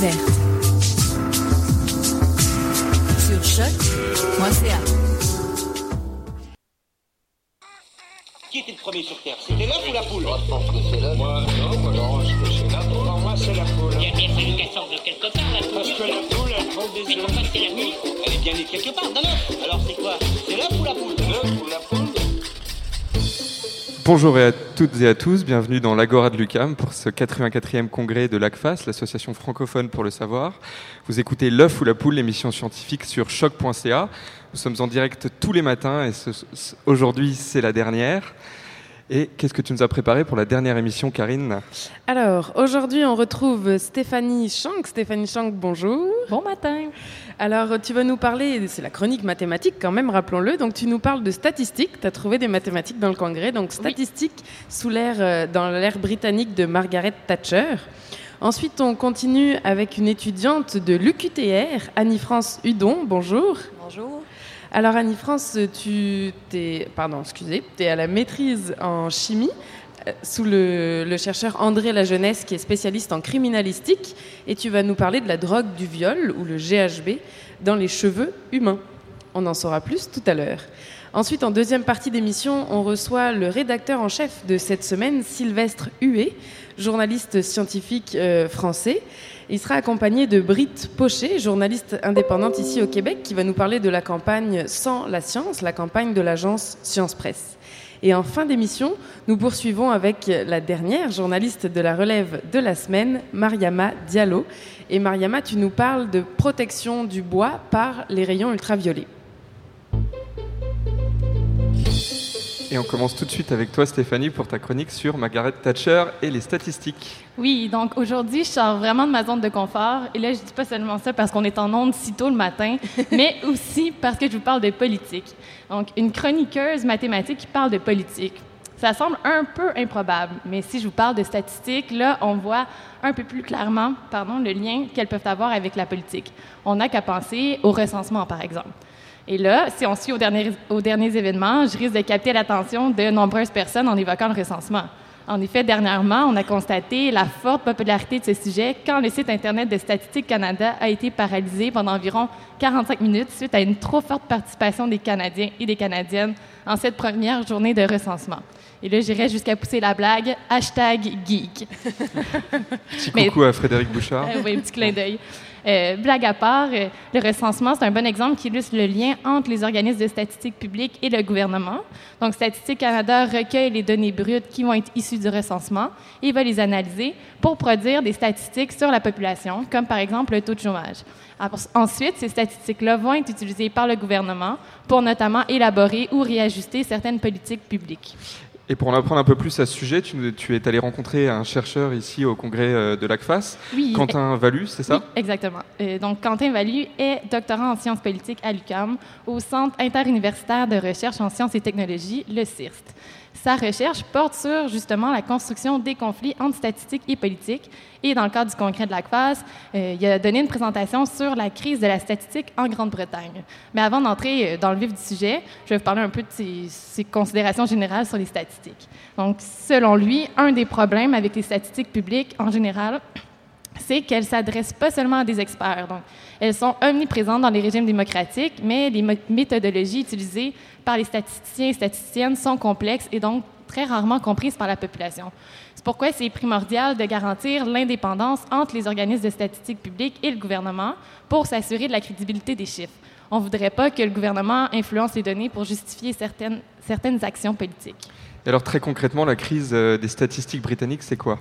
Découverte. Sur choc.ca. Qui était le premier sur Terre? C'était l'œuf ou la poule? Moi, je pense que c'est là. Moi, non, moi, non, je pense que c'est là. Pour moi, c'est la poule. Il y a bien fallu qu'elle sorte de quelque part, la Parce poule. que la poule, elle prend des Mais œufs. pourquoi c'est la nuit Elle est bien née quelque part, d'un œuf. Bonjour à toutes et à tous, bienvenue dans l'Agora de l'UCAM pour ce 84e congrès de l'ACFAS, l'association francophone pour le savoir. Vous écoutez L'œuf ou la poule, l'émission scientifique sur choc.ca. Nous sommes en direct tous les matins et ce- aujourd'hui c'est la dernière. Et qu'est-ce que tu nous as préparé pour la dernière émission, Karine Alors, aujourd'hui, on retrouve Stéphanie Shank. Stéphanie Shank, bonjour. Bon matin. Alors, tu vas nous parler, c'est la chronique mathématique quand même, rappelons-le. Donc, tu nous parles de statistiques. Tu as trouvé des mathématiques dans le congrès. Donc, statistiques sous l'ère, euh, dans l'ère britannique de Margaret Thatcher. Ensuite, on continue avec une étudiante de l'UQTR, Annie-France Hudon. Bonjour. Bonjour. Alors Annie-France, tu es, pardon, excusez, es à la maîtrise en chimie euh, sous le, le chercheur André Lajeunesse qui est spécialiste en criminalistique et tu vas nous parler de la drogue du viol ou le GHB dans les cheveux humains. On en saura plus tout à l'heure. Ensuite, en deuxième partie d'émission, on reçoit le rédacteur en chef de cette semaine, Sylvestre Huet, journaliste scientifique euh, français. Il sera accompagné de Britt Pochet, journaliste indépendante ici au Québec, qui va nous parler de la campagne Sans la science, la campagne de l'agence Science Presse. Et en fin d'émission, nous poursuivons avec la dernière journaliste de la relève de la semaine, Mariama Diallo. Et Mariama, tu nous parles de protection du bois par les rayons ultraviolets. Et on commence tout de suite avec toi, Stéphanie, pour ta chronique sur Margaret Thatcher et les statistiques. Oui, donc aujourd'hui, je sors vraiment de ma zone de confort. Et là, je dis pas seulement ça parce qu'on est en onde si tôt le matin, mais aussi parce que je vous parle de politique. Donc, une chroniqueuse mathématique qui parle de politique. Ça semble un peu improbable, mais si je vous parle de statistiques, là, on voit un peu plus clairement pardon, le lien qu'elles peuvent avoir avec la politique. On n'a qu'à penser au recensement, par exemple. Et là, si on suit aux derniers, aux derniers événements, je risque de capter l'attention de nombreuses personnes en évoquant le recensement. En effet, dernièrement, on a constaté la forte popularité de ce sujet quand le site Internet de Statistique Canada a été paralysé pendant environ 45 minutes suite à une trop forte participation des Canadiens et des Canadiennes en cette première journée de recensement. Et là, j'irais jusqu'à pousser la blague hashtag geek. Petit Mais- coucou à Frédéric Bouchard. Euh, oui, un petit clin d'œil. Euh, blague à part, euh, le recensement, c'est un bon exemple qui illustre le lien entre les organismes de statistiques publiques et le gouvernement. Donc, Statistique Canada recueille les données brutes qui vont être issues du recensement et va les analyser pour produire des statistiques sur la population, comme par exemple le taux de chômage. Ensuite, ces statistiques-là vont être utilisées par le gouvernement pour notamment élaborer ou réajuster certaines politiques publiques. Et pour en apprendre un peu plus à ce sujet, tu, es allé rencontrer un chercheur ici au congrès euh, de l'ACFAS, Oui, Quentin Valu, c'est ça? Oui, exactement. Euh, donc, Quentin Valu est doctorant en sciences politiques à l'UQAM au Centre interuniversitaire de recherche en sciences et technologies, le CIRST. Sa recherche porte sur justement la construction des conflits entre statistiques et politique. Et dans le cadre du congrès de l'ACFAS, euh, il a donné une présentation sur la crise de la statistique en Grande-Bretagne. Mais avant d'entrer euh, dans le vif du sujet, je vais vous parler un peu de ses, ses considérations générales sur les statistiques. Donc, selon lui, un des problèmes avec les statistiques publiques en général, c'est qu'elles s'adressent pas seulement à des experts. Donc, elles sont omniprésentes dans les régimes démocratiques, mais les méthodologies utilisées par les statisticiens et statisticiennes sont complexes et donc très rarement comprises par la population. C'est pourquoi c'est primordial de garantir l'indépendance entre les organismes de statistiques publiques et le gouvernement pour s'assurer de la crédibilité des chiffres. On ne voudrait pas que le gouvernement influence les données pour justifier certaines, certaines actions politiques. Alors très concrètement, la crise euh, des statistiques britanniques, c'est quoi?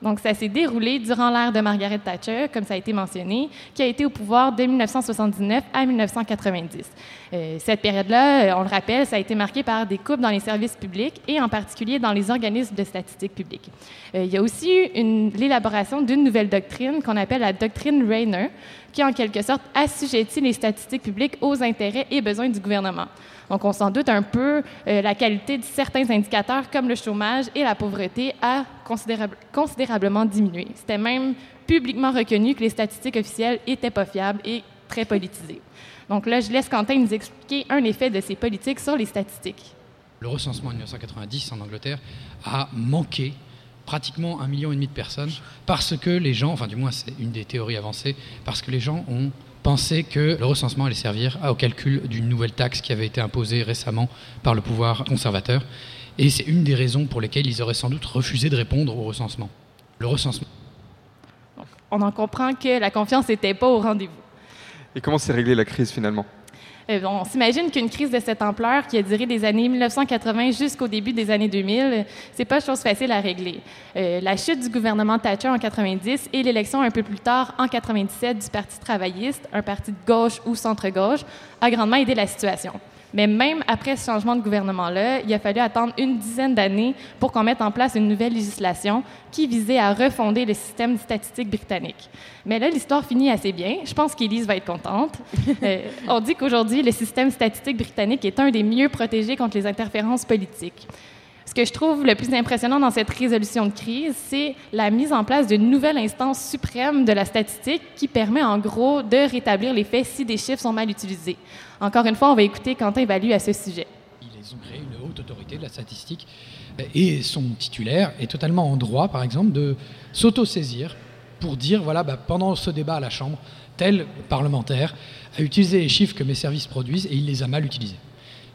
Donc, ça s'est déroulé durant l'ère de Margaret Thatcher, comme ça a été mentionné, qui a été au pouvoir de 1979 à 1990. Euh, cette période-là, euh, on le rappelle, ça a été marqué par des coupes dans les services publics et en particulier dans les organismes de statistiques publiques. Euh, il y a aussi eu l'élaboration d'une nouvelle doctrine qu'on appelle la doctrine Rayner, qui en quelque sorte assujettit les statistiques publiques aux intérêts et besoins du gouvernement. Donc, on s'en doute un peu, euh, la qualité de certains indicateurs comme le chômage et la pauvreté a considérablement diminué. C'était même publiquement reconnu que les statistiques officielles n'étaient pas fiables et très politisées. Donc là, je laisse Quentin nous expliquer un effet de ces politiques sur les statistiques. Le recensement en 1990 en Angleterre a manqué pratiquement un million et demi de personnes parce que les gens, enfin du moins c'est une des théories avancées, parce que les gens ont pensé que le recensement allait servir au calcul d'une nouvelle taxe qui avait été imposée récemment par le pouvoir conservateur. Et c'est une des raisons pour lesquelles ils auraient sans doute refusé de répondre au recensement. Le recensement. On en comprend que la confiance n'était pas au rendez-vous. Et comment s'est réglée la crise finalement? Euh, on s'imagine qu'une crise de cette ampleur, qui a duré des années 1980 jusqu'au début des années 2000, c'est pas chose facile à régler. Euh, la chute du gouvernement Thatcher en 90 et l'élection un peu plus tard, en 97, du Parti travailliste, un parti de gauche ou centre-gauche, a grandement aidé la situation. Mais même après ce changement de gouvernement-là, il a fallu attendre une dizaine d'années pour qu'on mette en place une nouvelle législation qui visait à refonder le système statistique britannique. Mais là, l'histoire finit assez bien. Je pense qu'Élise va être contente. Euh, on dit qu'aujourd'hui, le système statistique britannique est un des mieux protégés contre les interférences politiques. Ce que je trouve le plus impressionnant dans cette résolution de crise, c'est la mise en place d'une nouvelle instance suprême de la statistique qui permet en gros de rétablir les faits si des chiffres sont mal utilisés. Encore une fois, on va écouter Quentin Valu à ce sujet. Ils ont créé une haute autorité de la statistique et son titulaire est totalement en droit, par exemple, de s'auto-saisir pour dire, voilà, bah, pendant ce débat à la Chambre, tel parlementaire a utilisé les chiffres que mes services produisent et il les a mal utilisés.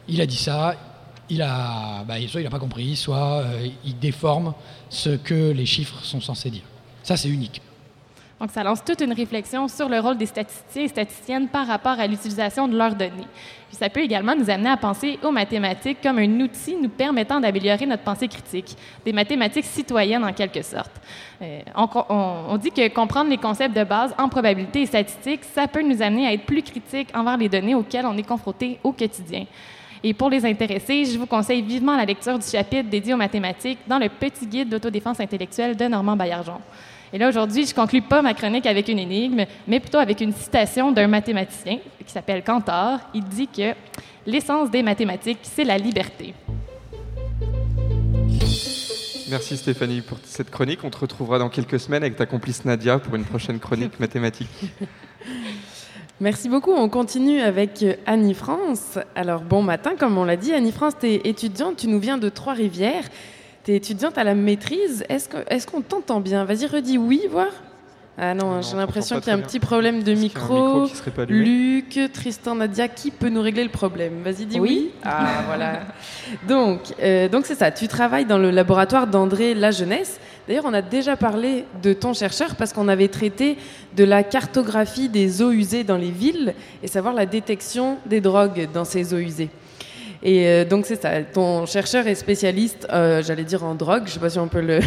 Il a dit ça, il a, bah, soit il n'a pas compris, soit euh, il déforme ce que les chiffres sont censés dire. Ça, c'est unique. Donc, ça lance toute une réflexion sur le rôle des statisticiens et statisticiennes par rapport à l'utilisation de leurs données. Puis ça peut également nous amener à penser aux mathématiques comme un outil nous permettant d'améliorer notre pensée critique, des mathématiques citoyennes en quelque sorte. Euh, on, dit que comprendre les concepts de base en probabilité et statistique, ça peut nous amener à être plus critiques envers les données auxquelles on est confronté au quotidien. Et pour les intéressés, je vous conseille vivement la lecture du chapitre dédié aux mathématiques dans le petit guide d'autodéfense intellectuelle de Normand Baillargeon. Et là, aujourd'hui, je ne conclue pas ma chronique avec une énigme, mais plutôt avec une citation d'un mathématicien qui s'appelle Cantor. Il dit que l'essence des mathématiques, c'est la liberté. Merci Stéphanie pour cette chronique. On te retrouvera dans quelques semaines avec ta complice Nadia pour une prochaine chronique mathématique. Merci beaucoup. On continue avec euh, Annie France. Alors, bon matin, comme on l'a dit. Annie France, tu es étudiante, tu nous viens de Trois-Rivières. Tu es étudiante à la maîtrise. Est-ce qu'on t'entend bien? Vas-y, redis oui, voir. Ah non, j'ai l'impression qu'il y a un petit problème de micro. Luc, Tristan, Nadia, qui peut nous régler le problème Vas-y, dis oui. Ah voilà. Donc, euh, donc c'est ça. Tu travailles dans le laboratoire d'André La Jeunesse. D'ailleurs, on a déjà parlé de ton chercheur parce qu'on avait traité de la cartographie des eaux usées dans les villes et savoir la détection des drogues dans ces eaux usées. Et euh, donc c'est ça, ton chercheur est spécialiste, euh, j'allais dire en drogue, je ne sais pas si on peut le,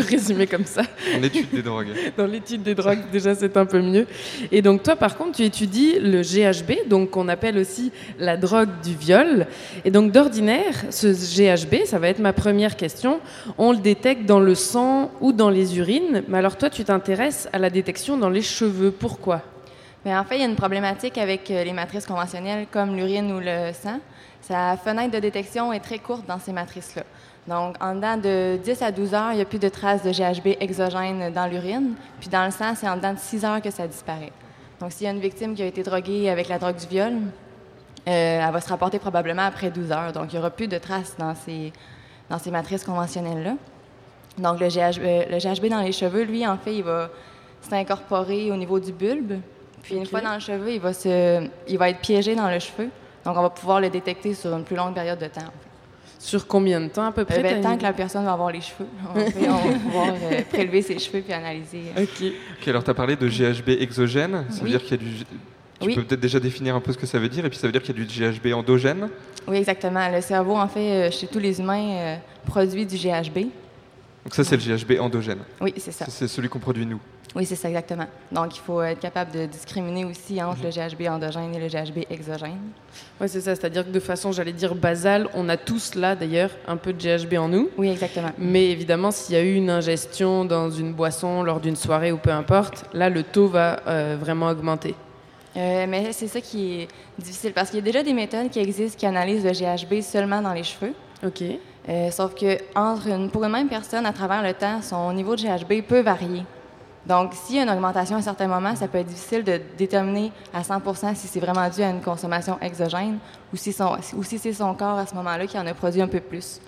résumer comme ça. En étude des drogues. Dans l'étude des drogues, déjà c'est un peu mieux. Et donc toi par contre, tu étudies le GHB, donc qu'on appelle aussi la drogue du viol. Et donc d'ordinaire, ce GHB, ça va être ma première question, on le détecte dans le sang ou dans les urines, mais alors toi tu t'intéresses à la détection dans les cheveux, pourquoi? Mais en fait, il y a une problématique avec euh, les matrices conventionnelles comme l'urine ou le sang. Sa fenêtre de détection est très courte dans ces matrices-là. Donc, en dedans de 10 à 12 heures, il n'y a plus de traces de GHB exogène dans l'urine. Puis dans le sang, c'est en dedans de 6 heures que ça disparaît. Donc, s'il y a une victime qui a été droguée avec la drogue du viol, euh, elle va se rapporter probablement après 12 heures. Donc, il n'y aura plus de traces dans ces, dans ces matrices conventionnelles-là. Donc, le GHB, le GHB dans les cheveux, lui, en fait, il va c'est incorporé au niveau du bulbe. Puis une fois dans le cheveu, il va, se, il va être piégé dans le cheveu. Donc, on va pouvoir le détecter sur une plus longue période de temps. Sur combien de temps à peu près? Euh, ben, tant que la personne va avoir les cheveux. On va, on va pouvoir euh, prélever ses cheveux puis analyser. OK. Ok, alors tu as parlé de GHB exogène. Ça veut Oui. dire qu'il y a du. Tu Oui. peux peut-être déjà définir un peu ce que ça veut dire, et puis ça veut dire qu'il y a du GHB endogène. Oui, exactement. Le cerveau, en fait, euh, chez tous les humains, euh, produit du GHB. Donc ça, c'est le GHB endogène. Oui, c'est ça. C'est celui qu'on produit nous. Oui, c'est ça, exactement. Donc, il faut être capable de discriminer aussi entre le GHB endogène et le GHB exogène. Oui, c'est ça. C'est-à-dire que de façon, j'allais dire basale, on a tous là d'ailleurs un peu de GHB en nous. Oui, exactement. Mais évidemment, s'il y a eu une ingestion dans une boisson lors d'une soirée ou peu importe, là, le taux va euh, vraiment augmenter. Euh, mais c'est ça qui est difficile parce qu'il y a déjà des méthodes qui existent qui analysent le GHB seulement dans les cheveux. OK. Euh, sauf que entre une, pour une même personne, à travers le temps, son niveau de GHB peut varier. Donc, s'il y a une augmentation à un certain moment, ça peut être difficile de déterminer à 100% si c'est vraiment dû à une consommation exogène ou si, son- ou si c'est son corps à ce moment-là qui en a produit un peu plus.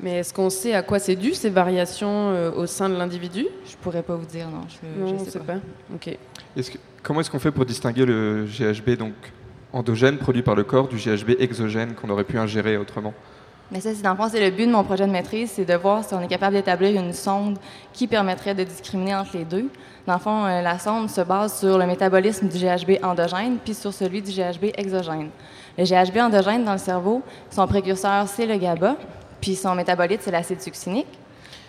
Mais est-ce qu'on sait à quoi c'est dû, ces variations euh, au sein de l'individu? Je pourrais pas vous dire, non. Je, Non, je sais pas. pas. OK. Est-ce que- comment est-ce qu'on fait pour distinguer le GHB donc endogène produit par le corps du GHB exogène qu'on aurait pu ingérer autrement? Mais ça, c'est dans fond, c'est le but de mon projet de maîtrise, c'est de voir si on est capable d'établir une sonde qui permettrait de discriminer entre les deux. Dans le fond, euh, la sonde se base sur le métabolisme du GHB endogène puis sur celui du GHB exogène. Le GHB endogène dans le cerveau, son précurseur, c'est le GABA, puis son métabolite, c'est l'acide succinique.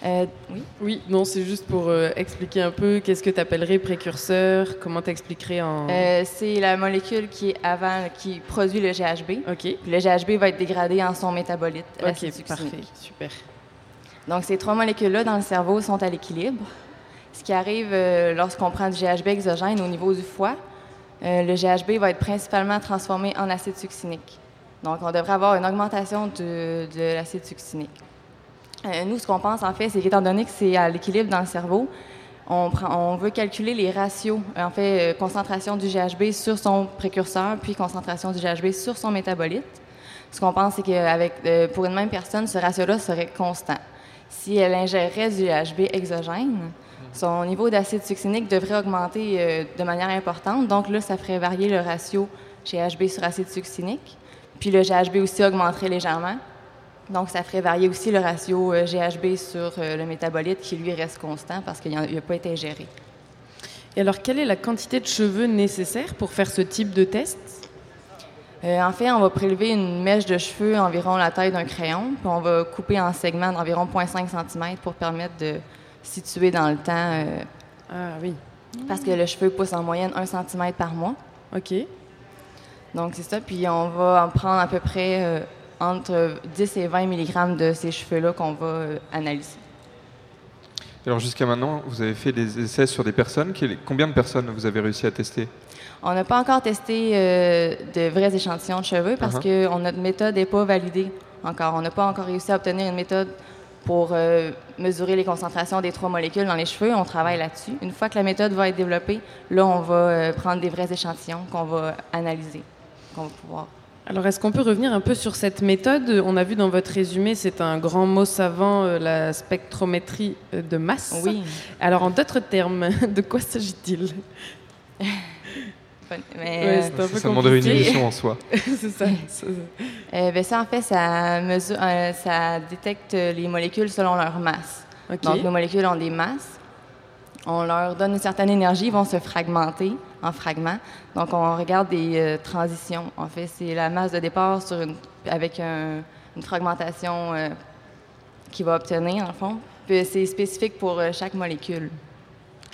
Euh, oui. Oui, non, c'est juste pour euh, expliquer un peu qu'est-ce que tu appellerais précurseur, comment t'expliquerais en... Euh, c'est la molécule qui est avant, qui produit le GHB. OK. Puis le GHB va être dégradé en son métabolite, OK, parfait, super. Donc, ces trois molécules-là dans le cerveau sont à l'équilibre. Ce qui arrive lorsqu'on prend du GHB exogène au niveau du foie, le GHB va être principalement transformé en acide succinique. Donc, on devrait avoir une augmentation de, de l'acide succinique. Euh, nous, ce qu'on pense en fait, c'est qu'étant donné que c'est à l'équilibre dans le cerveau, on, veut calculer les ratios, en fait, euh, concentration du GHB sur son précurseur, puis concentration du GHB sur son métabolite. Ce qu'on pense, c'est qu'avec, euh, pour une même personne, ce ratio-là serait constant. Si elle ingérait du GHB exogène, son niveau d'acide succinique devrait augmenter euh, de manière importante. Donc là, ça ferait varier le ratio GHB sur acide succinique. Puis le GHB aussi augmenterait légèrement. Donc ça ferait varier aussi le ratio euh, GHB sur euh, le métabolite qui lui reste constant parce qu'il n'a pas été ingéré. Et alors, quelle est la quantité de cheveux nécessaire pour faire ce type de test? Euh, en fait, on va prélever une mèche de cheveux environ la taille d'un crayon, puis on va couper en segments d'environ 0,5 cm pour permettre de situer dans le temps. euh, Ah oui. Parce que le cheveu pousse en moyenne 1 cm par mois. OK. Donc, c'est ça. Puis, on va en prendre à peu près entre 10 et 20 mg de ces cheveux-là qu'on va euh, analyser. Alors jusqu'à maintenant, vous avez fait des essais sur des personnes. Combien de personnes vous avez réussi à tester? On n'a pas encore testé euh, de vrais échantillons de cheveux parce Uh-huh. que notre méthode n'est pas validée encore. On n'a pas encore réussi à obtenir une méthode pour euh, mesurer les concentrations des trois molécules dans les cheveux. On travaille là-dessus. Une fois que la méthode va être développée, là, on va euh, prendre des vrais échantillons qu'on va analyser, qu'on va pouvoir. Alors, est-ce qu'on peut revenir un peu sur cette méthode? On a vu dans votre résumé, c'est un grand mot savant, euh, la spectrométrie euh, de masse. Oui. Alors, en d'autres termes, de quoi s'agit-il? Mais, Ouais, c'est un peu Ça demanderait une émission en soi. c'est ça. ça- Euh, ben ça, en fait, ça, mesure, euh, ça détecte les molécules selon leur masse. OK. Donc, nos molécules ont des masses. On leur donne une certaine énergie, ils vont se fragmenter en fragments. Donc, on regarde des euh, transitions. En fait, c'est la masse de départ sur une, avec un- une fragmentation euh, qu'il va obtenir, en fond. Puis, c'est spécifique pour euh, chaque molécule.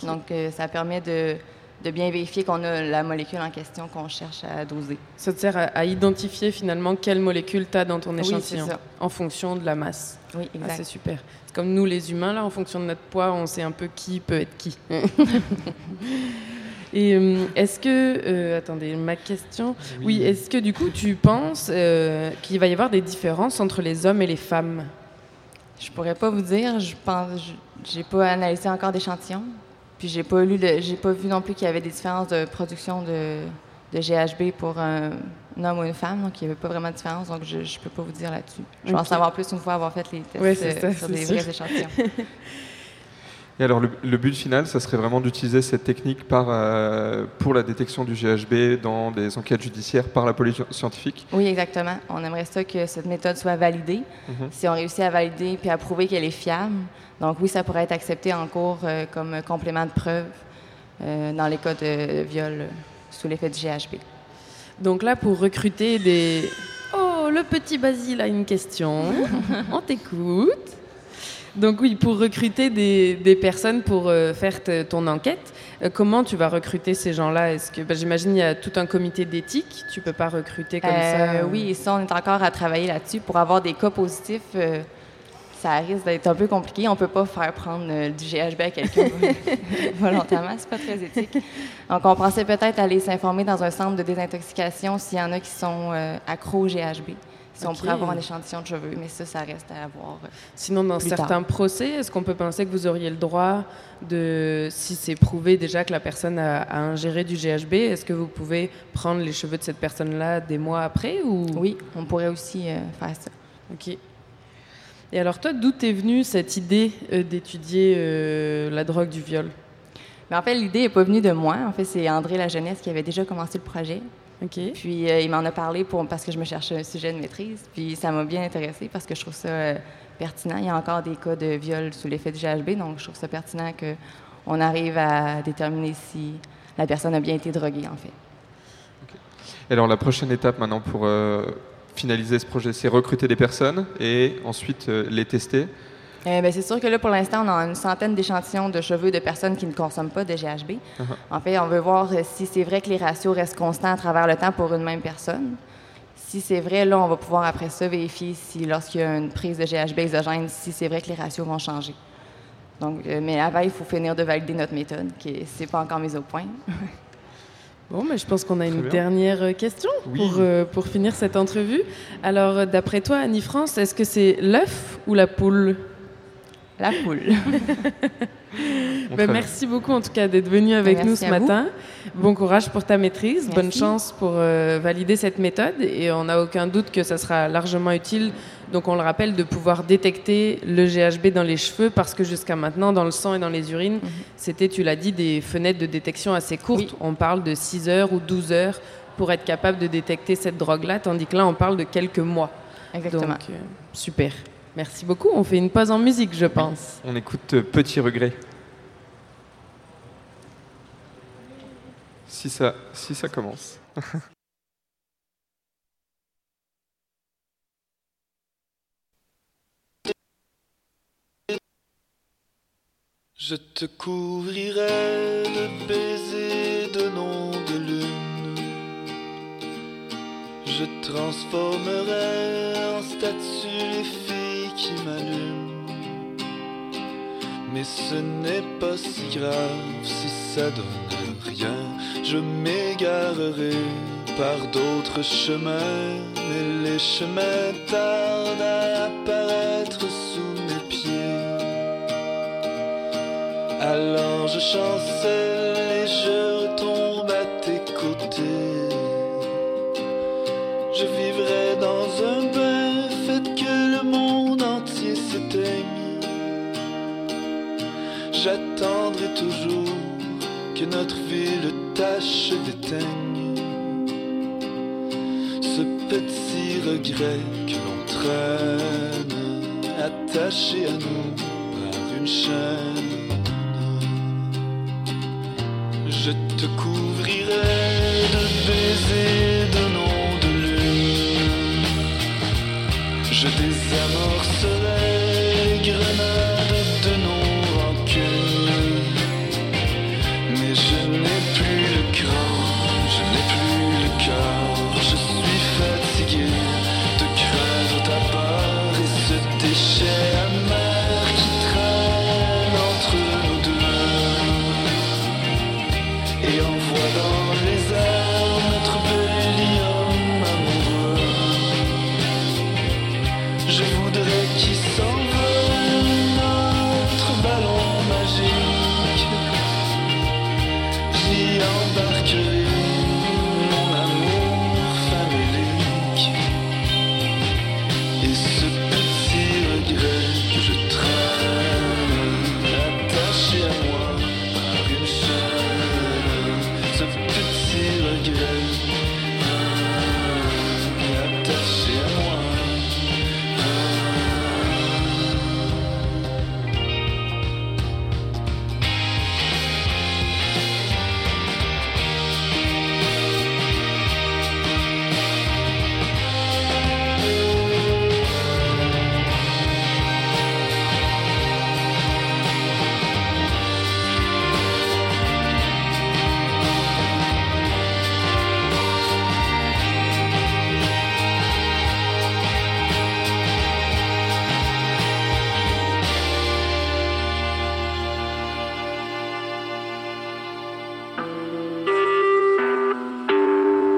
Donc, ça permet de, de bien vérifier qu'on a la molécule en question qu'on cherche à doser. Ça te sert à, à identifier finalement quelle molécule tu as dans ton Oui, échantillon ça. en fonction de la masse. Oui, Ah, exact. c'est super. C'est comme nous les humains, là, en fonction de notre poids, on sait un peu qui peut être qui. Et euh, est-ce que, euh, attendez, ma question, oui, est-ce que du coup tu penses euh, qu'il va y avoir des différences entre les hommes et les femmes? Je pourrais pas vous dire. Je pense, j'ai pas analysé encore d'échantillons. Puis j'ai pas lu, j'ai pas vu non plus qu'il y avait des différences de production de, de GHB pour un, un homme ou une femme. Donc il y avait pas vraiment de différence. Donc je, je peux pas vous dire là-dessus. Je vais en savoir plus une fois avoir fait les tests Ouais, c'est euh, ça, sur c'est des sûr. vrais échantillons. Et alors, le, le but final, ça serait vraiment d'utiliser cette technique par, euh, pour la détection du GHB dans des enquêtes judiciaires par la police scientifique Oui, exactement. On aimerait ça que cette méthode soit validée. Mhm. Si on réussit à valider puis à prouver qu'elle est fiable, donc oui, ça pourrait être accepté en cours euh, comme complément de preuve euh, dans les cas de viol sous l'effet du GHB. Donc là, pour recruter des... Oh, le petit Basile a une question. On t'écoute. Donc oui, pour recruter des, des personnes pour euh, faire ton enquête, euh, comment tu vas recruter ces gens-là? Est-ce que ben, j'imagine il y a tout un comité d'éthique. Tu peux pas recruter comme Euh, ça. Oui, et ça, on est encore à travailler là-dessus. Pour avoir des cas positifs, euh, ça risque d'être un peu compliqué. On peut pas faire prendre euh, du GHB à quelqu'un volontairement. C'est pas très éthique. Donc, on pensait peut-être aller s'informer dans un centre de désintoxication s'il y en a qui sont euh, accros au GHB. Si on Ok. pourrait avoir un échantillon de cheveux, mais ça, ça reste à voir. euh, Sinon, dans plus certains tard. procès, est-ce qu'on peut penser que vous auriez le droit de, si c'est prouvé déjà que la personne a, a ingéré du GHB, est-ce que vous pouvez prendre les cheveux de cette personne-là des mois après ou? Oui, on pourrait aussi euh, faire ça. Ok. Et alors toi, d'où t'es venue cette idée euh, d'étudier euh, la drogue du viol? Mais en fait, l'idée n'est pas venue de moi. En fait, c'est André La Jeunesse qui avait déjà commencé le projet. Ok. Puis euh, il m'en a parlé pour, parce que je me cherchais un sujet de maîtrise. Puis ça m'a bien intéressée parce que je trouve ça euh, pertinent. Il y a encore des cas de viol sous l'effet du GHB, donc je trouve ça pertinent qu'on arrive à déterminer si la personne a bien été droguée, en fait. Alors, la prochaine étape maintenant pour euh, finaliser ce projet, c'est recruter des personnes et ensuite euh, les tester. Euh, ben, c'est sûr que là, pour l'instant, on a une centaine d'échantillons de cheveux de personnes qui ne consomment pas de GHB. Uh-huh. En fait, on veut voir euh, si c'est vrai que les ratios restent constants à travers le temps pour une même personne. Si c'est vrai, là, on va pouvoir après ça vérifier si, lorsqu'il y a une prise de GHB exogène, si c'est vrai que les ratios vont changer. Donc, euh, mais avant, il faut finir de valider notre méthode, qui c'est pas encore mise au point. Bon, mais je pense qu'on a une bien. dernière euh, question Oui. pour, euh, pour finir cette entrevue. Alors, d'après toi, Annie-France, est-ce que c'est l'œuf ou la poule? La poule. Ben, merci beaucoup en tout cas d'être venu avec Merci nous ce vous. matin. Bon courage pour ta maîtrise, bonne chance pour euh, valider cette méthode et on n'a aucun doute que ça sera largement utile. Donc on le rappelle de pouvoir détecter le GHB dans les cheveux parce que jusqu'à maintenant dans le sang et dans les urines, c'était, tu l'as dit, des fenêtres de détection assez courtes. Mhm. Oui. On parle de 6 heures ou 12 heures pour être capable de détecter cette drogue-là, tandis que là on parle de quelques mois. Exactement. Donc euh, super. Merci beaucoup. On fait une pause en musique, je pense. On écoute euh, Petit Regret. Si ça, si ça commence. Je te couvrirai de baisers de nom de lune. Je transformerai en statue Mais ce n'est pas si grave si ça donne rien. Je m'égarerai par d'autres chemins. Mais les chemins tardent à apparaître sous mes pieds. Alors je chancelle toujours que notre ville tâche d'éteigne. Ce petit regret que l'on traîne, attaché à nous par une chaîne. Je te couvrirai de baisers de nom de lune. Je désamorcerai n'ai plus le cran, je n'ai plus le cœur.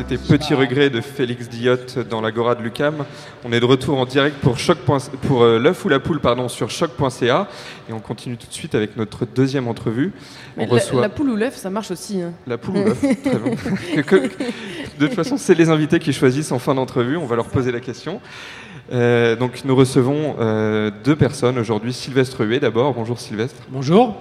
C'était Petit Regret de Félix Diotte dans l'Agora de Lucam. On est de retour en direct pour, choc. pour euh, l'œuf ou la poule pardon, sur choc.ca et on continue tout de suite avec notre deuxième entrevue. On la, reçoit la poule ou l'œuf, ça marche aussi. hein. la poule ou l'œuf. Très bien. De toute façon, c'est les invités qui choisissent en fin d'entrevue. On va leur poser la question. Euh, donc, nous recevons euh, deux personnes aujourd'hui. Sylvestre Huet, d'abord. Bonjour Sylvestre. Bonjour.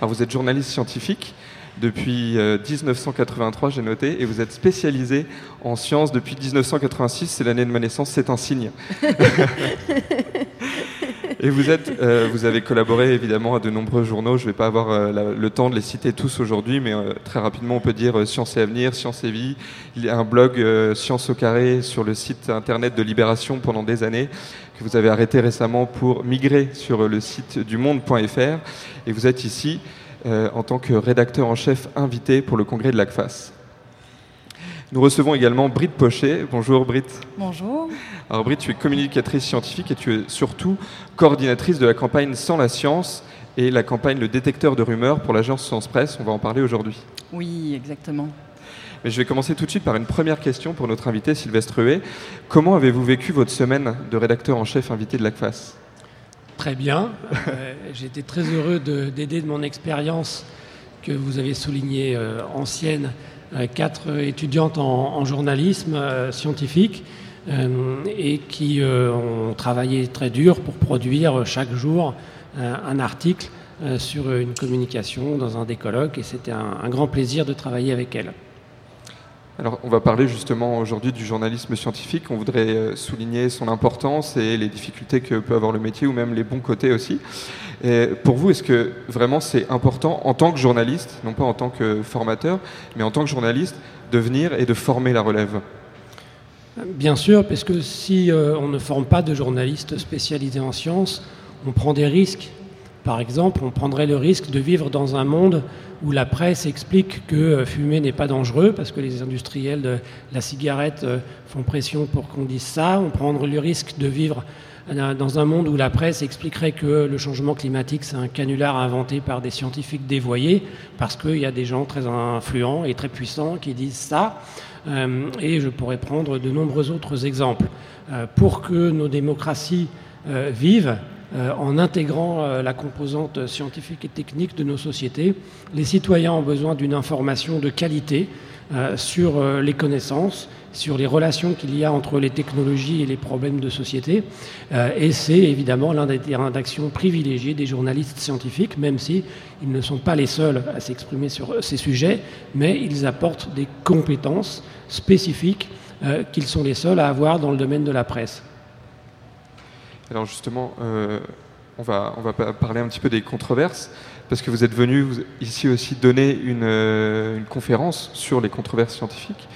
Alors, vous êtes journaliste scientifique depuis euh, 1983, j'ai noté, et vous êtes spécialisé en sciences depuis 1986. C'est l'année de ma naissance. C'est un signe. Et vous, êtes, euh, vous avez collaboré évidemment à de nombreux journaux. Je ne vais pas avoir euh, la- le temps de les citer tous aujourd'hui, mais euh, très rapidement, on peut dire euh, Science et Avenir, Science et Vie. Il y a un blog euh, Science au carré sur le site internet de Libération pendant des années, que vous avez arrêté récemment pour migrer sur euh, le site du monde.fr. Et vous êtes ici euh, en tant que rédacteur en chef invité pour le congrès de l'ACFAS. Nous recevons également Britt Pochet. Bonjour Britt. Bonjour. Alors Britt, tu es communicatrice scientifique et tu es surtout coordinatrice de la campagne Sans la science et la campagne Le détecteur de rumeurs pour l'agence Science Presse. On va en parler aujourd'hui. Oui, exactement. Mais je vais commencer tout de suite par une première question pour notre invité Sylvestre Huet. Comment avez-vous vécu votre semaine de rédacteur en chef invité de l'ACFAS? Très bien. Euh, J'ai été très heureux de- d'aider de, mon expérience que vous avez soulignée euh, ancienne, euh, quatre étudiantes en, journalisme euh, scientifique et qui ont travaillé très dur pour produire chaque jour un article sur une communication dans un des et c'était un grand plaisir de travailler avec elles. Alors, on va parler justement aujourd'hui du journalisme scientifique. On voudrait euh, souligner son importance et les difficultés que peut avoir le métier ou même les bons côtés aussi. Pour vous, est-ce que vraiment c'est important en tant que journaliste, non pas en tant que formateur, mais en tant que journaliste, de venir et de former la relève? Bien sûr, parce que si euh, on ne forme pas de journalistes spécialisés en sciences, on prend des risques. Par exemple, on prendrait le risque de vivre dans un monde où la presse explique que euh, fumer n'est pas dangereux, parce que les industriels de la cigarette euh, font pression pour qu'on dise ça. On prendrait le risque de vivre euh, dans un monde où la presse expliquerait que le changement climatique, c'est un canular inventé par des scientifiques dévoyés, parce qu'il y a des gens très influents et très puissants qui disent ça. Et je pourrais prendre de nombreux autres exemples. Pour que nos démocraties vivent, en intégrant euh, la composante scientifique et technique de nos sociétés, les citoyens ont besoin d'une information de qualité euh, sur euh, les connaissances, sur les relations qu'il y a entre les technologies et les problèmes de société. Euh, et c'est évidemment l'un des terrains d'action privilégiés des journalistes scientifiques, même si ne sont pas les seuls à s'exprimer sur ces sujets, mais ils apportent des compétences spécifiques euh, qu'ils sont les seuls à avoir dans le domaine de la presse. Alors justement, euh, on, va, parler un petit peu des controverses, parce que vous êtes venu ici aussi donner une, euh, une conférence sur les controverses scientifiques.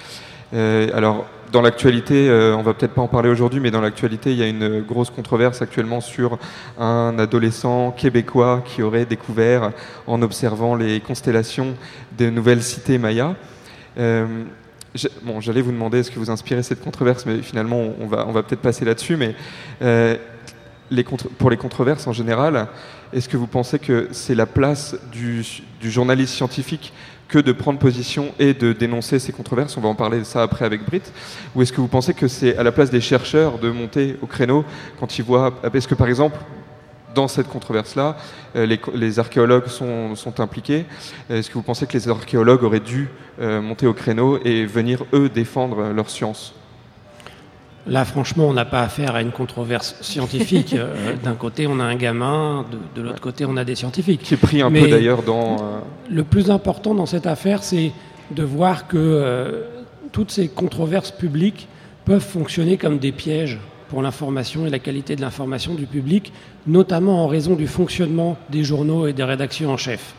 Euh, alors, dans l'actualité, on va peut-être pas en parler aujourd'hui, mais dans l'actualité, il y a une grosse controverse actuellement sur un adolescent québécois qui aurait découvert, en observant les constellations des nouvelles cités mayas, bon, j'allais vous demander ce que vous inspirez cette controverse, mais finalement, on va, peut-être passer là-dessus. Mais pour les controverses en général, est-ce que vous pensez que c'est la place du, journaliste scientifique que de prendre position et de dénoncer ces controverses? On va en parler de ça après avec Britt. Ou est-ce que vous pensez que c'est à la place des chercheurs de monter au créneau quand ils voient... Est-ce que par exemple, dans cette controverse-là, euh, les, archéologues sont, sont impliqués. Est-ce que vous pensez que les archéologues auraient dû euh, monter au créneau et venir, eux, défendre euh, leur science? Là, franchement, on n'a pas affaire à une controverse scientifique. Euh, D'un côté, on a un gamin, de, de l'autre côté, on a des scientifiques. Qui est pris un peu d'ailleurs dans... euh, Le plus important dans cette affaire, c'est de voir que euh, toutes ces controverses publiques peuvent fonctionner comme des pièges pour l'information et la qualité de l'information du public, notamment en raison du fonctionnement des journaux et des rédactions en chef.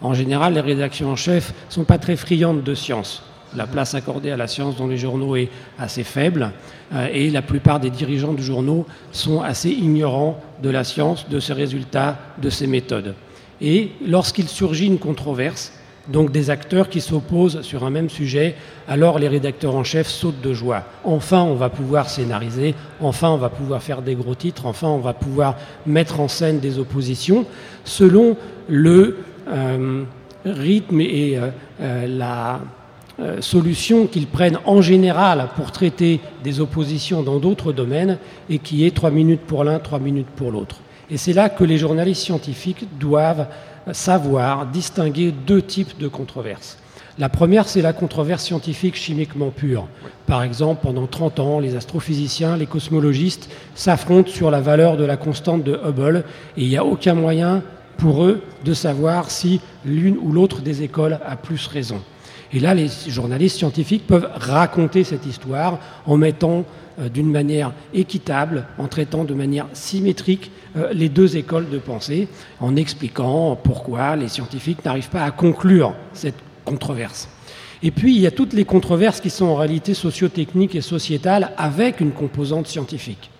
En général, les rédactions en chef ne sont pas très friandes de science. La place accordée à la science dans les journaux est assez faible euh, et la plupart des dirigeants de journaux sont assez ignorants de la science, de ses résultats, de ses méthodes. Et lorsqu'il surgit une controverse, donc des acteurs qui s'opposent sur un même sujet, alors les rédacteurs en chef sautent de joie. Enfin, on va pouvoir scénariser, enfin, on va pouvoir faire des gros titres, enfin, on va pouvoir mettre en scène des oppositions selon le euh, rythme et euh, la solution qu'ils prennent en général pour traiter des oppositions dans d'autres domaines et qui est trois minutes pour l'un, trois minutes pour l'autre. Et c'est là que les journalistes scientifiques doivent savoir distinguer deux types de controverses. La première, c'est la controverse scientifique chimiquement pure. Par exemple, pendant 30 ans, les astrophysiciens, les cosmologistes s'affrontent sur la valeur de la constante de Hubble et il n'y a aucun moyen pour eux de savoir si l'une ou l'autre des écoles a plus raison. Et là, les journalistes scientifiques peuvent raconter cette histoire en mettant euh, d'une manière équitable, en traitant de manière symétrique euh, les deux écoles de pensée, en expliquant pourquoi les scientifiques n'arrivent pas à conclure cette controverse. Et puis, il y a toutes les controverses qui sont en réalité socio-techniques et sociétales avec une composante scientifique.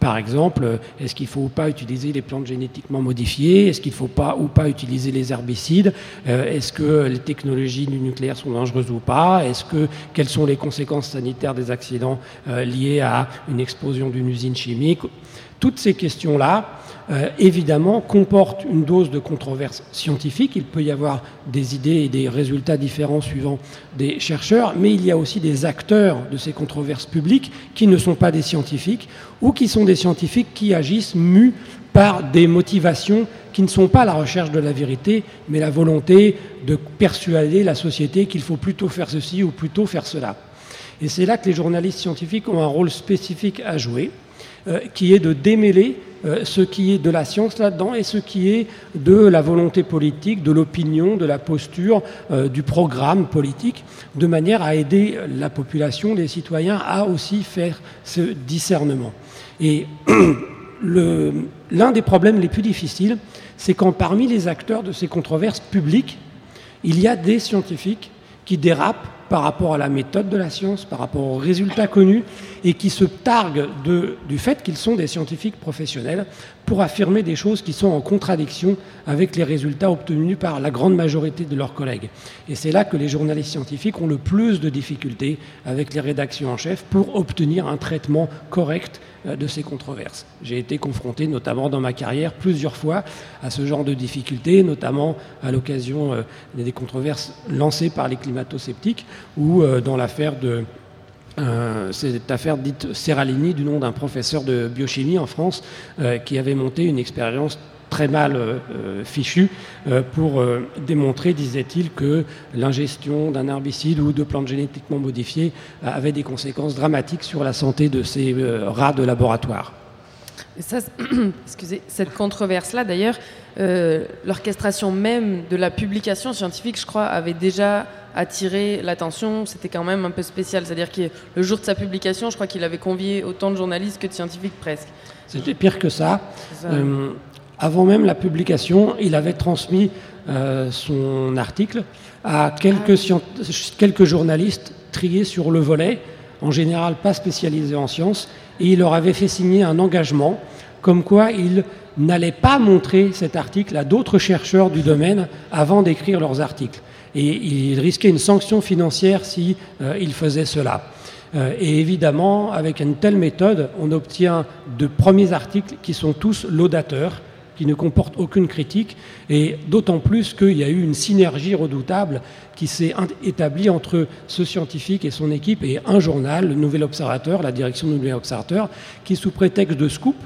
Par exemple, est-ce qu'il faut ou pas utiliser les plantes génétiquement modifiées? Est-ce qu'il faut pas ou pas utiliser les herbicides? Euh, Est-ce que les technologies du nucléaire sont dangereuses ou pas? Est-ce que quelles sont les conséquences sanitaires des accidents euh, liés à une explosion d'une usine chimique? Toutes ces questions-là, euh, évidemment, comportent une dose de controverse scientifique. Il peut y avoir des idées et des résultats différents suivant des chercheurs, mais il y a aussi des acteurs de ces controverses publiques qui ne sont pas des scientifiques ou qui sont des scientifiques qui agissent mus par des motivations qui ne sont pas la recherche de la vérité, mais la volonté de persuader la société qu'il faut plutôt faire ceci ou plutôt faire cela. Et c'est là que les journalistes scientifiques ont un rôle spécifique à jouer, euh, qui est de démêler ce qui est de la science là-dedans et ce qui est de la volonté politique, de l'opinion, de la posture, euh, du programme politique, de manière à aider la population, les citoyens, à aussi faire ce discernement. Et l'un des problèmes les plus difficiles, c'est quand parmi les acteurs de ces controverses publiques, il y a des scientifiques qui dérapent par rapport à la méthode de la science, par rapport aux résultats connus, et qui se targuent du fait qu'ils sont des scientifiques professionnels pour affirmer des choses qui sont en contradiction avec les résultats obtenus par la grande majorité de leurs collègues. Et c'est là que les journalistes scientifiques ont le plus de difficultés avec les rédactions en chef pour obtenir un traitement correct euh, de ces controverses. J'ai été confronté, notamment dans ma carrière, plusieurs fois à ce genre de difficultés, notamment à l'occasion euh, des controverses lancées par les climato-sceptiques ou euh, dans l'affaire de euh, cette affaire dite Serralini, du nom d'un professeur de biochimie en France, euh, qui avait monté une expérience très mal euh, fichue pour démontrer, disait-il, que l'ingestion d'un herbicide ou de plantes génétiquement modifiées avait des conséquences dramatiques sur la santé de ces rats de laboratoire. excusez, cette controverse-là, d'ailleurs, l'orchestration même de la publication scientifique, je crois, avait déjà attiré l'attention. C'était quand même un peu spécial. C'est-à-dire que le jour de sa publication, je crois qu'il avait convié autant de journalistes que de scientifiques presque. C'était pire que ça. Euh, avant même la publication, il avait transmis euh, son article à quelques, ah. quelques journalistes triés sur le volet, en général pas spécialisés en sciences, et il leur avait fait signer un engagement comme quoi il n'allait pas montrer cet article à d'autres chercheurs du domaine avant d'écrire leurs articles et il risquait une sanction financière si euh, faisait cela. Euh, et évidemment, avec une telle méthode, on obtient de premiers articles qui sont tous laudateurs, qui ne comportent aucune critique, et d'autant plus qu'il y a eu une synergie redoutable qui s'est établie entre ce scientifique et son équipe et un journal, le Nouvel Observateur, la direction du Nouvel Observateur, qui, sous prétexte de scoop,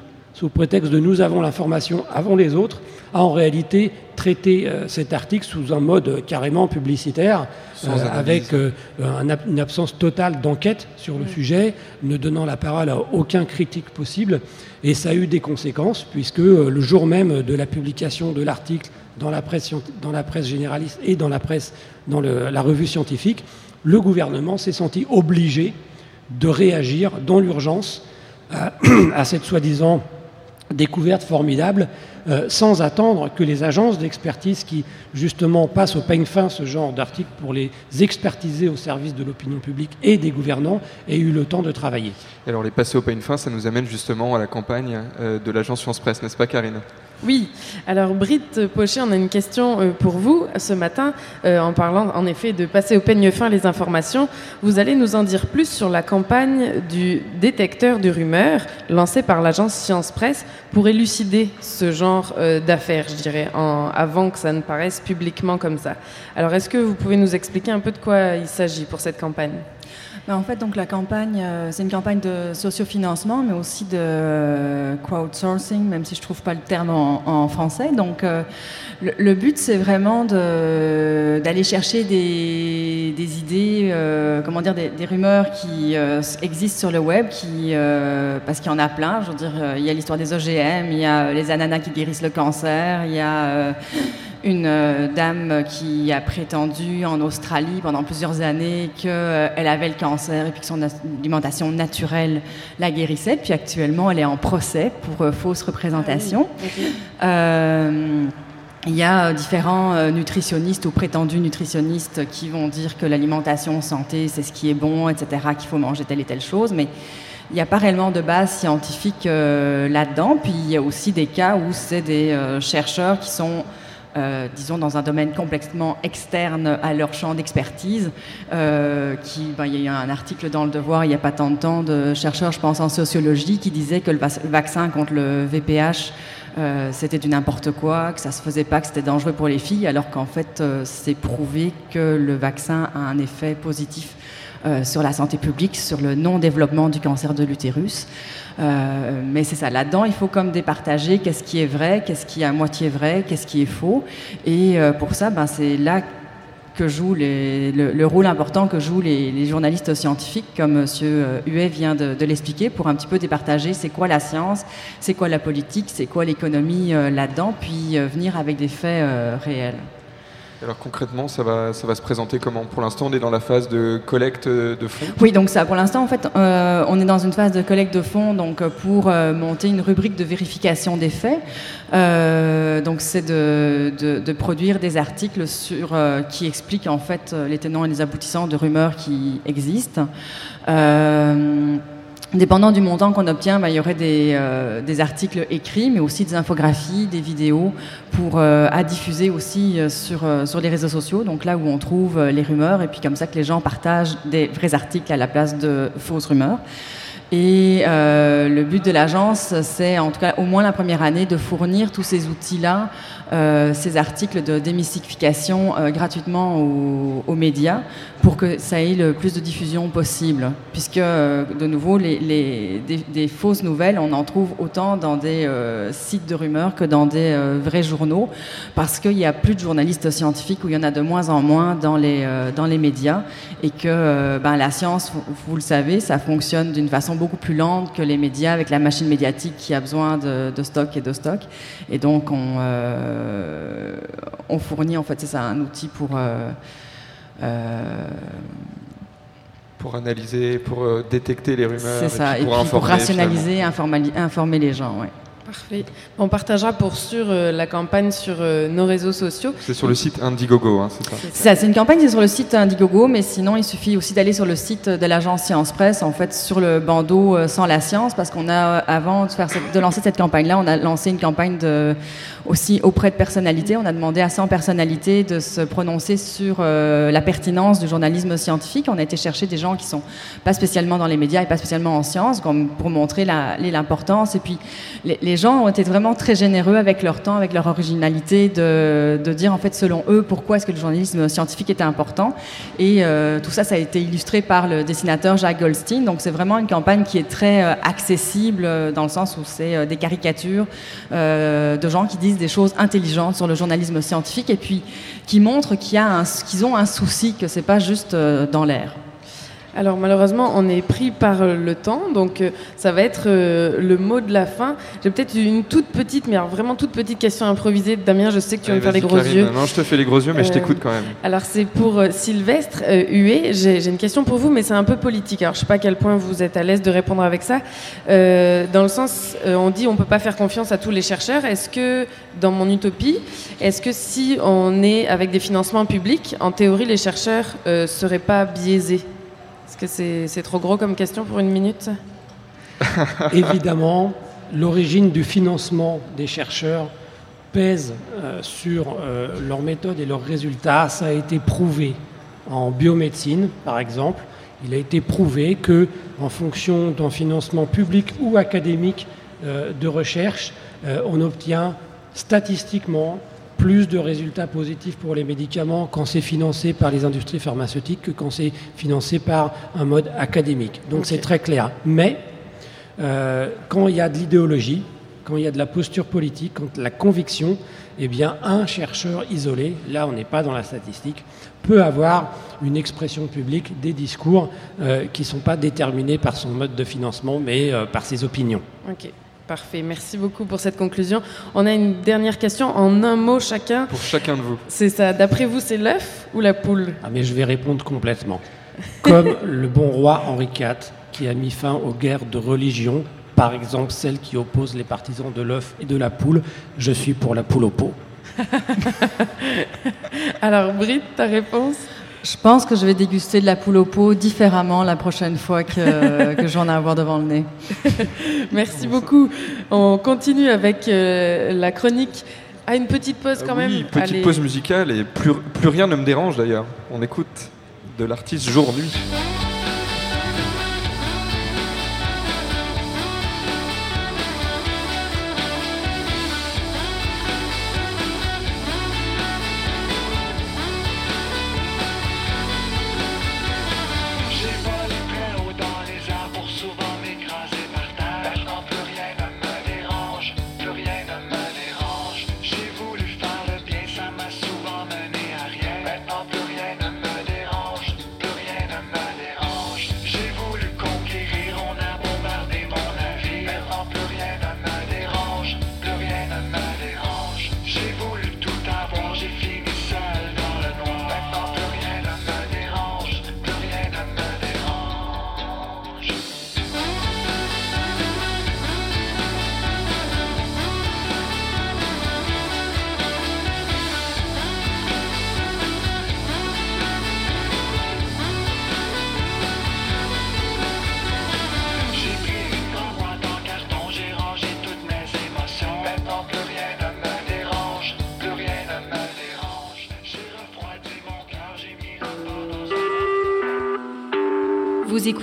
sous prétexte de nous avons l'information avant les autres, a en réalité traité euh, cet article sous un mode carrément publicitaire, euh, avec euh, une absence totale d'enquête sur le sujet, ne donnant la parole à aucun critique possible. Et ça a eu des conséquences, puisque le jour même de la publication de l'article dans, la presse, dans la presse généraliste et dans la presse, dans la revue scientifique, le gouvernement s'est senti obligé de réagir dans l'urgence à cette soi-disant découverte formidable, euh, sans attendre que les agences d'expertise qui justement passent au peigne fin ce genre d'articles pour les expertiser au service de l'opinion publique et des gouvernants aient eu le temps de travailler. alors les passer au peigne fin, ça nous amène justement à la campagne euh, de l'agence Science Presse, n'est-ce pas Karine? Oui, alors Britt Pochet, on a une question euh, pour vous ce matin. Euh, en parlant en effet de passer au peigne fin les informations, vous allez nous en dire plus sur la campagne du détecteur de rumeurs lancée par l'agence Science Presse pour élucider ce genre euh, d'affaires, je dirais, avant que ça ne paraisse publiquement comme ça. Alors est-ce que vous pouvez nous expliquer un peu de quoi il s'agit pour cette campagne? Ben, en fait, donc la campagne, c'est une campagne de sociofinancement, mais aussi de crowdsourcing, même si je trouve pas le terme en, français. Donc, euh, le, but, c'est vraiment d'aller chercher des, idées, euh, comment dire, des, des rumeurs qui euh, existent sur le web, qui, parce qu'il y en a plein. Je veux dire, il y a l'histoire des OGM, il y a les ananas qui guérissent le cancer, il y a une euh, dame qui a prétendu en Australie pendant plusieurs années qu'elle avait le cancer et puis que son alimentation naturelle la guérissait. Puis actuellement, elle est en procès pour euh, fausse représentation. Euh, il y a différents nutritionnistes ou prétendus nutritionnistes qui vont dire que l'alimentation santé, c'est ce qui est bon, etc., qu'il faut manger telle et telle chose, mais il n'y a pas réellement de base scientifique euh, là-dedans. Puis il y a aussi des cas où c'est des euh, chercheurs qui sont euh, disons, dans un domaine complètement externe à leur champ d'expertise. euh, ben, il y a eu un article dans Le Devoir il n'y a pas tant de temps de chercheurs, je pense, en sociologie, qui disait que le, vac- le vaccin contre le VPH, euh, c'était du n'importe quoi, que ça se faisait pas, que c'était dangereux pour les filles, alors qu'en fait, c'est prouvé que le vaccin a un effet positif euh, sur la santé publique, sur le non-développement du cancer de l'utérus. Euh, mais c'est ça, là-dedans, il faut comme départager qu'est-ce qui est vrai, qu'est-ce qui est à moitié vrai, qu'est-ce qui est faux. Et euh, pour ça, ben, c'est là que joue le, le rôle important que jouent les, journalistes scientifiques, comme M. Huet vient de, l'expliquer, pour un petit peu départager c'est quoi la science, c'est quoi la politique, c'est quoi l'économie là-dedans, puis venir avec des faits réels. Alors concrètement, ça va, ça va se présenter comment? Pour l'instant, on est dans la phase de collecte de fonds? Oui, donc ça, pour l'instant, en fait, euh, on est dans une phase de collecte de fonds donc, euh, pour euh, monter une rubrique de vérification des faits. Donc, c'est de, de- de produire des articles sur, qui expliquent en fait les tenants et les aboutissants de rumeurs qui existent. Dépendant du montant qu'on obtient, bah, il y aurait des, euh, des articles écrits, mais aussi des infographies, des vidéos euh, à diffuser aussi euh, sur, les réseaux sociaux, donc là où on trouve les rumeurs, et puis comme ça que les gens partagent des vrais articles à la place de fausses rumeurs. Et le but de l'agence, c'est en tout cas au moins la première année de fournir tous ces outils-là, ces articles de démystification gratuitement aux médias pour que ça ait le plus de diffusion possible. Puisque, euh, de nouveau, les, des, fausses nouvelles, on en trouve autant dans des euh, sites de rumeurs que dans des euh, vrais journaux, parce qu'il n'y a plus de journalistes scientifiques, ou il y en a de moins en moins dans les, dans les médias, et que ben, la science, vous, le savez, ça fonctionne d'une façon beaucoup plus lente que les médias, avec la machine médiatique qui a besoin de, de stock et de stock. Et donc, on, on fournit, en fait, c'est ça, un outil pour... euh, Pour analyser, pour euh, détecter les rumeurs. c'est ça, puis et pour puis pour informer, rationaliser, informali- informer les gens. Ouais. Parfait. On partagera pour sûr euh, la campagne sur euh, nos réseaux sociaux. C'est sur le site Indiegogo, hein, c'est ça C'est ça, c'est une campagne qui est sur le site Indiegogo, mais sinon il suffit aussi d'aller sur le site de l'agence Science Presse, en fait sur le bandeau euh, sans la science, parce qu'on a, avant de, faire cette- de lancer cette campagne-là, on a lancé une campagne de, aussi auprès de personnalités. On a demandé à 100 personnalités de se prononcer sur la pertinence du journalisme scientifique. On a été chercher des gens qui sont pas spécialement dans les médias et pas spécialement en sciences, comme pour montrer l'importance. Et puis les, les gens ont été vraiment très généreux avec leur temps, avec leur originalité, de, dire en fait selon eux pourquoi est-ce que le journalisme scientifique était important. Et euh, tout ça, ça a été illustré par le dessinateur Jacques Goldstein. Donc c'est vraiment une campagne qui est très euh, accessible euh, dans le sens où c'est des caricatures de gens qui disent des choses intelligentes sur le journalisme scientifique et puis qui montrent qu'ils ont un souci, que c'est pas juste dans l'air. Alors malheureusement, on est pris par le temps, donc euh, ça va être euh, le mot de la fin. J'ai peut-être une toute petite, mais alors vraiment toute petite question improvisée. Damien, je sais que tu vas me faire les gros Karine. yeux. Non, je te fais les gros yeux, mais je Euh, t'écoute quand même. Alors c'est pour Sylvestre Huet. J'ai une question pour vous, mais c'est un peu politique. Alors je sais pas à quel point vous êtes à l'aise de répondre avec ça. Dans le sens, on dit on peut pas faire confiance à tous les chercheurs. Est-ce que dans mon utopie, est-ce que si on est avec des financements publics, en théorie les chercheurs euh, seraient pas biaisés? Est-ce que c'est c'est trop gros comme question pour une minute Évidemment, l'origine du financement des chercheurs pèse sur leurs méthodes et leurs résultats. Ça a été prouvé en biomédecine, par exemple. Il a été prouvé que, en fonction d'un financement public ou académique de recherche, on obtient statistiquement plus de résultats positifs pour les médicaments quand c'est financé par les industries pharmaceutiques que quand c'est financé par un mode académique. Donc c'est très clair. Mais euh, quand il y a de l'idéologie, quand il y a de la posture politique, quand la conviction, eh bien un chercheur isolé, là on n'est pas dans la statistique, peut avoir une expression publique, des discours euh, qui ne sont pas déterminés par son mode de financement, mais euh, par ses opinions. Parfait, merci beaucoup pour cette conclusion. On a une dernière question en un mot chacun. Pour chacun de vous. C'est ça. D'après vous, c'est l'œuf ou la poule? Ah mais je vais répondre complètement. Comme le bon roi Henri IV qui a mis fin aux guerres de religion, par exemple celles qui opposent les partisans de l'œuf et de la poule, je suis pour la poule au pot. Alors Britt, ta réponse? Je pense que je vais déguster de la poule au pot différemment la prochaine fois que, que j'en ai à avoir devant le nez. Merci beaucoup. On continue avec euh, la chronique. À une petite pause quand même. Oui, petite pause musicale et plus, plus rien ne me dérange d'ailleurs. On écoute de l'artiste jour-nuit.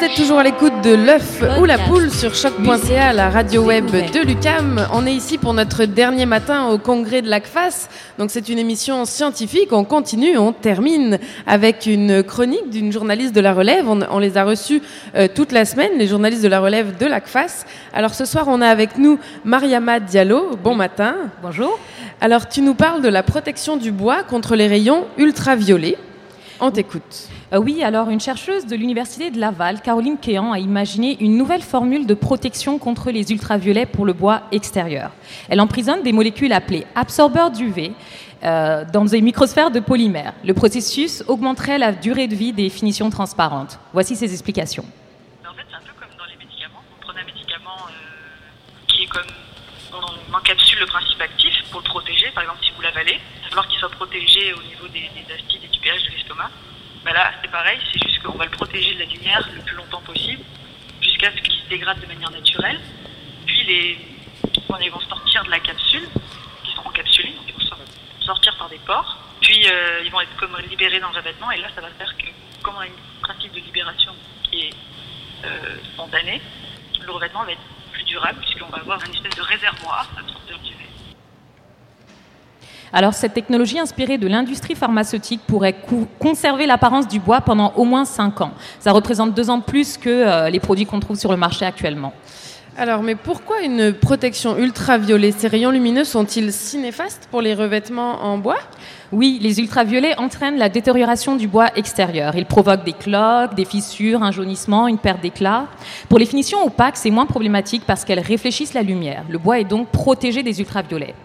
Vous êtes toujours à l'écoute de l'œuf ou la poule sur choc.ca, la radio web de l'UCAM. On est ici pour notre dernier matin au congrès de l'ACFAS. Donc c'est une émission scientifique. On continue, on termine avec une chronique d'une journaliste de la relève. On, les a reçus euh, toute la semaine, les journalistes de la relève de l'ACFAS. Alors ce soir, on a avec nous Mariama Diallo. Bon matin. Bonjour. Alors tu nous parles de la protection du bois contre les rayons ultraviolets. On t'écoute. Euh, oui, alors une chercheuse de l'Université de Laval, Caroline Kéan, a imaginé une nouvelle formule de protection contre les ultraviolets pour le bois extérieur. Elle emprisonne des molécules appelées absorbeurs d'UV euh, dans des microsphères de polymères. Le processus augmenterait la durée de vie des finitions transparentes. Voici ses explications. En fait, c'est un peu comme dans les médicaments. Vous prenez un médicament euh, qui est comme on encapsule le principe actif pour le protéger. Par exemple, si vous l'avalez, il va falloir qu'il soit protégé au niveau des, acides et du pH de l'estomac. Ben là, c'est pareil, c'est juste qu'on va le protéger de la lumière le plus longtemps possible, jusqu'à ce qu'il se dégrade de manière naturelle. Puis, les, ils vont sortir de la capsule, qui sont encapsulés, donc ils vont sortir par des pores. Puis, euh, ils vont être comme libérés dans le revêtement, et là, ça va faire que, comme on a un principe de libération qui est euh, spontané, le revêtement va être plus durable, puisqu'on va avoir une espèce de réservoir d'UV. Alors cette technologie inspirée de l'industrie pharmaceutique pourrait conserver l'apparence du bois pendant au moins 5 ans. Ça représente deux ans de plus que euh, les produits qu'on trouve sur le marché actuellement. Alors, mais pourquoi une protection ultraviolette Ces rayons lumineux sont-ils si néfastes pour les revêtements en bois? Oui, les ultraviolets entraînent la détérioration du bois extérieur. Ils provoquent des cloques, des fissures, un jaunissement, une perte d'éclat. Pour les finitions opaques, c'est moins problématique parce qu'elles réfléchissent la lumière. Le bois est donc protégé des ultraviolets.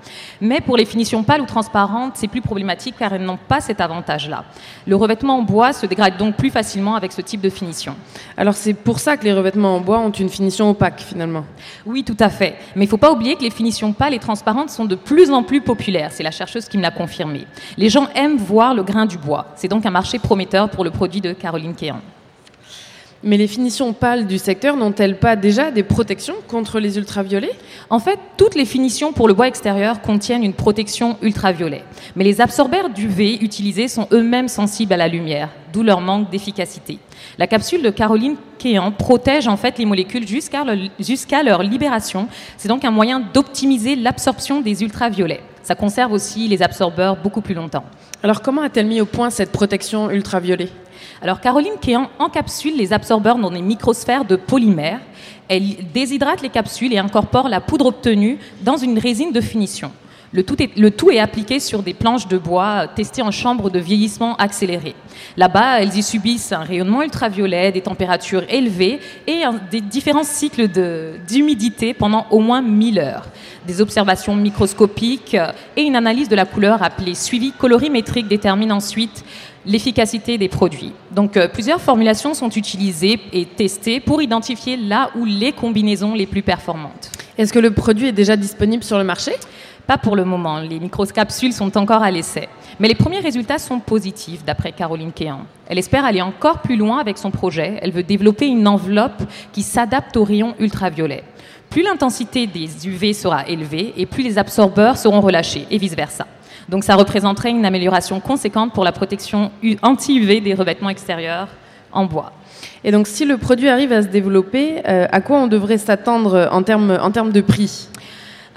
Mais pour les finitions pâles ou transparentes, c'est plus problématique car elles n'ont pas cet avantage-là. Le revêtement en bois se dégrade donc plus facilement avec ce type de finition. Alors c'est pour ça que les revêtements en bois ont une finition opaque finalement Oui, tout à fait. Mais il ne faut pas oublier que les finitions pâles et transparentes sont de plus en plus populaires. C'est la chercheuse qui me l'a confirmé. Les gens aiment voir le grain du bois. C'est donc un marché prometteur pour le produit de Caroline Kéan. Mais les finitions pâles du secteur n'ont-elles pas déjà des protections contre les ultraviolets? En fait, toutes les finitions pour le bois extérieur contiennent une protection ultraviolet. Mais les absorbeurs d'UV utilisés sont eux-mêmes sensibles à la lumière, d'où leur manque d'efficacité. La capsule de Caroline Kéan protège en fait les molécules jusqu'à leur, jusqu'à leur libération. C'est donc un moyen d'optimiser l'absorption des ultraviolets. Ça conserve aussi les absorbeurs beaucoup plus longtemps. Alors comment a-t-elle mis au point cette protection ultraviolet alors Caroline Kéan encapsule les absorbeurs dans des microsphères de polymère. Elle déshydrate les capsules et incorpore la poudre obtenue dans une résine de finition. Le tout, est, appliqué sur des planches de bois testées en chambre de vieillissement accéléré. Là-bas, elles y subissent un rayonnement ultraviolet, des températures élevées et des différents cycles d'humidité pendant au moins 1000 heures. Des observations microscopiques et une analyse de la couleur appelée suivi colorimétrique détermine ensuite l'efficacité des produits. Donc euh, plusieurs formulations sont utilisées et testées pour identifier là où les combinaisons les plus performantes. Est-ce que le produit est déjà disponible sur le marché? Pas pour le moment, les microcapsules sont encore à l'essai. Mais les premiers résultats sont positifs, d'après Caroline Kéan. Elle espère aller encore plus loin avec son projet. Elle veut développer une enveloppe qui s'adapte aux rayons ultraviolets. Plus l'intensité des UV sera élevée et plus les absorbeurs seront relâchés, et vice-versa. Donc ça représenterait une amélioration conséquente pour la protection anti-UV des revêtements extérieurs en bois. Et donc si le produit arrive à se développer, euh, à quoi on devrait s'attendre en termes, en termes de prix?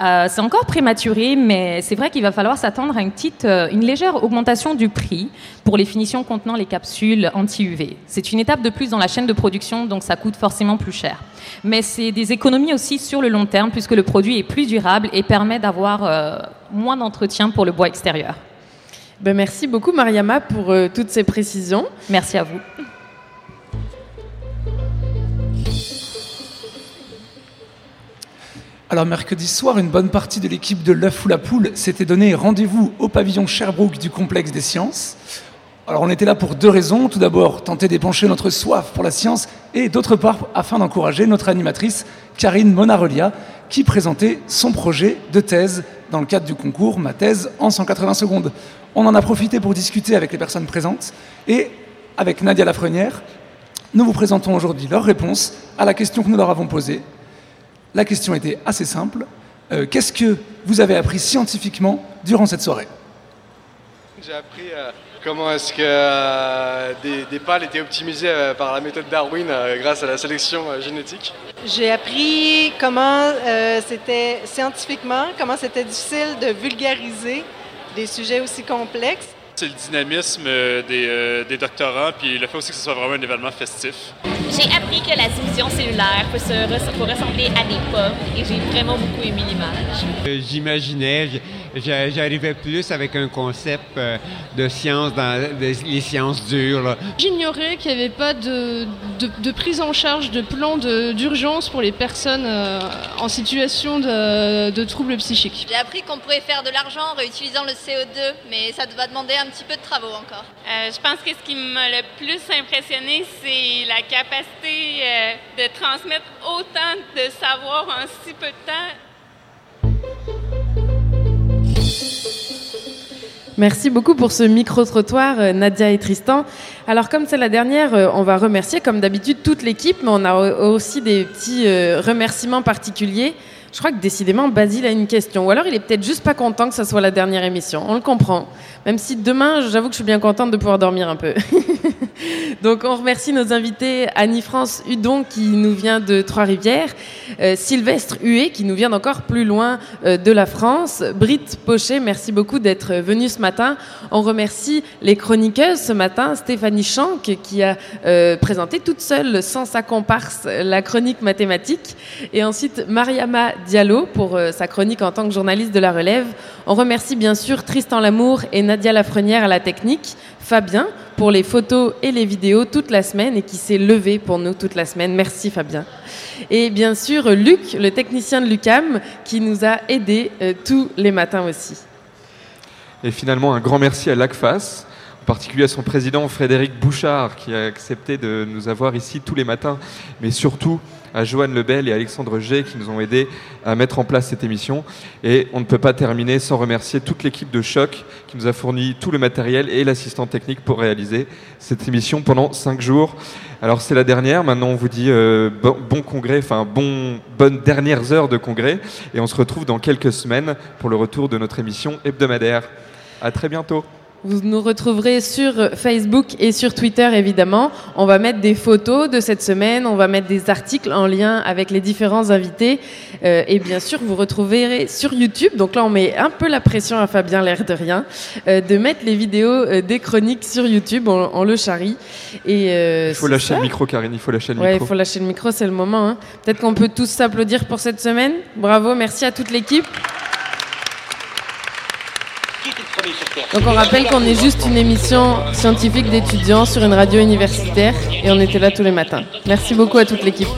Euh, c'est encore prématuré, mais c'est vrai qu'il va falloir s'attendre à une petite, euh, une légère augmentation du prix pour les finitions contenant les capsules anti-UV. C'est une étape de plus dans la chaîne de production, donc ça coûte forcément plus cher. Mais c'est des économies aussi sur le long terme, puisque le produit est plus durable et permet d'avoir euh, moins d'entretien pour le bois extérieur. Ben merci beaucoup Mariama pour toutes ces précisions. Merci à vous. Alors mercredi soir, une bonne partie de l'équipe de l'œuf ou la poule s'était donné rendez-vous au pavillon Sherbrooke du complexe des sciences. Alors on était là pour deux raisons. Tout d'abord, tenter d'épancher notre soif pour la science et d'autre part, afin d'encourager notre animatrice Karine Monarelia qui présentait son projet de thèse dans le cadre du concours Ma thèse en 180 secondes. On en a profité pour discuter avec les personnes présentes et avec Nadia Lafrenière, nous vous présentons aujourd'hui leurs réponses à la question que nous leur avons posée la question était assez simple. Euh, qu'est-ce que vous avez appris scientifiquement durant cette soirée J'ai appris euh, comment est-ce que euh, des, pâles étaient optimisés par la méthode Darwin grâce à la sélection génétique. J'ai appris comment c'était scientifiquement, comment c'était difficile de vulgariser des sujets aussi complexes. C'est le dynamisme des, des, doctorants, puis le fait aussi que ce soit vraiment un événement festif. J'ai appris que la division cellulaire peut, se, peut ressembler à des pommes et j'ai vraiment beaucoup aimé l'image. J'imaginais, j'arrivais plus avec un concept euh, de science dans les sciences dures. J'ignorais qu'il n'y avait pas de, de, prise en charge de plan d'urgence pour les personnes euh, en situation de, de troubles psychiques. J'ai appris qu'on pourrait faire de l'argent en réutilisant le CO2, mais ça va demander un petit peu de travaux encore. Euh, je pense que ce qui m'a le plus impressionné, c'est la capacité de transmettre autant de savoir en si peu de temps Merci beaucoup pour ce micro-trottoir, euh, Nadia et Tristan. Alors, comme c'est la dernière, euh, on va remercier, comme d'habitude, toute l'équipe, mais on a aussi des petits euh, remerciements particuliers. Je crois que décidément, Basile a une question. Ou alors, il est peut-être juste pas content que ce soit la dernière émission. On le comprend. Même si demain, j'avoue que je suis bien contente de pouvoir dormir un peu. Donc, on remercie nos invités Annie-France Hudon, qui nous vient de Trois-Rivières, euh, Sylvestre Huet, qui nous vient d'encore plus loin euh, de la France, Britt Pochet, merci beaucoup d'être venue ce matin. On remercie les chroniqueuses ce matin, Stéphanie Schank, qui a euh, présenté toute seule, sans sa comparse, la chronique mathématique. Et ensuite, Mariama Diallo pour euh, sa chronique en tant que journaliste de la relève. On remercie bien sûr Tristan Lamour et Nadia Lafrenière à la technique, Fabien pour les photos et les vidéos toute la semaine et qui s'est levé pour nous toute la semaine. Merci Fabien. Et bien sûr Luc, le technicien de Lucam, qui nous a aidés euh, tous les matins aussi. Et finalement, un grand merci à l'ACFAS particulier à son président Frédéric Bouchard qui a accepté de nous avoir ici tous les matins, mais surtout à Joanne Lebel et Alexandre G qui nous ont aidés à mettre en place cette émission. Et on ne peut pas terminer sans remercier toute l'équipe de Choc qui nous a fourni tout le matériel et l'assistant technique pour réaliser cette émission pendant cinq jours. Alors c'est la dernière, maintenant on vous dit euh, bon, congrès, enfin bon, bonnes dernières heures de congrès, et on se retrouve dans quelques semaines pour le retour de notre émission hebdomadaire. À très bientôt. Vous nous retrouverez sur Facebook et sur Twitter, évidemment. On va mettre des photos de cette semaine, on va mettre des articles en lien avec les différents invités. Euh, et bien sûr, vous retrouverez sur YouTube, donc là on met un peu la pression à Fabien, l'air de rien, euh, de mettre les vidéos euh, des chroniques sur YouTube, on, on le charrie. Et, Il faut lâcher ça. le micro, Karine, il faut lâcher le Ouais, il micro. faut lâcher le micro, c'est le moment. hein. Peut-être qu'on peut tous s'applaudir pour cette semaine. Bravo, merci à toute l'équipe. Donc on rappelle qu'on est juste une émission scientifique d'étudiants sur une radio universitaire et on était là tous les matins. Merci beaucoup à toute l'équipe.